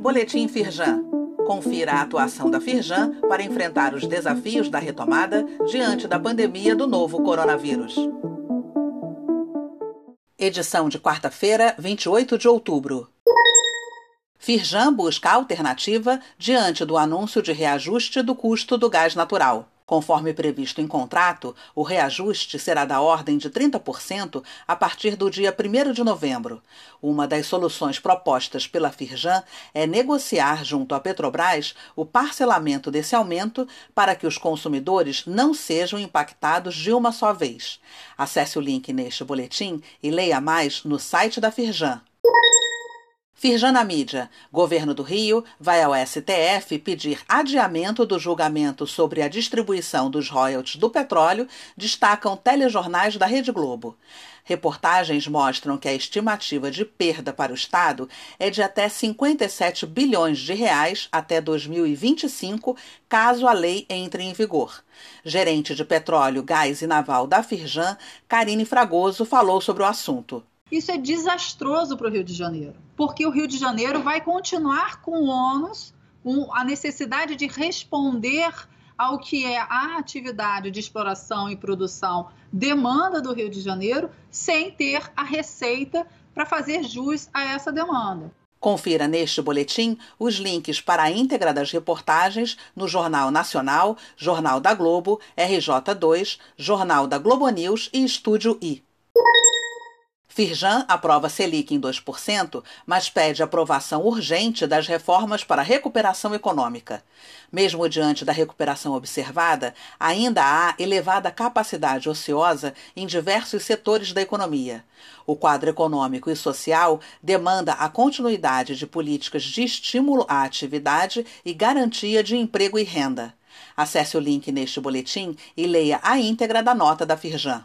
Boletim Firjan. Confira a atuação da Firjan para enfrentar os desafios da retomada diante da pandemia do novo coronavírus. Edição de quarta-feira, 28 de outubro. Firjan busca alternativa diante do anúncio de reajuste do custo do gás natural. Conforme previsto em contrato, o reajuste será da ordem de 30% a partir do dia 1 de novembro. Uma das soluções propostas pela Firjan é negociar junto à Petrobras o parcelamento desse aumento para que os consumidores não sejam impactados de uma só vez. Acesse o link neste boletim e leia mais no site da Firjan. Firjana Mídia. Governo do Rio vai ao STF pedir adiamento do julgamento sobre a distribuição dos royalties do petróleo, destacam telejornais da Rede Globo. Reportagens mostram que a estimativa de perda para o Estado é de até 57 bilhões de reais até 2025, caso a lei entre em vigor. Gerente de petróleo, gás e naval da Firjan, Karine Fragoso, falou sobre o assunto. Isso é desastroso para o Rio de Janeiro, porque o Rio de Janeiro vai continuar com o ônus, com a necessidade de responder ao que é a atividade de exploração e produção demanda do Rio de Janeiro, sem ter a receita para fazer jus a essa demanda. Confira neste boletim os links para a íntegra das reportagens no Jornal Nacional, Jornal da Globo, RJ2, Jornal da Globo News e Estúdio I. Firjan aprova Selic em 2%, mas pede aprovação urgente das reformas para a recuperação econômica. Mesmo diante da recuperação observada, ainda há elevada capacidade ociosa em diversos setores da economia. O quadro econômico e social demanda a continuidade de políticas de estímulo à atividade e garantia de emprego e renda. Acesse o link neste boletim e leia a íntegra da nota da Firjan.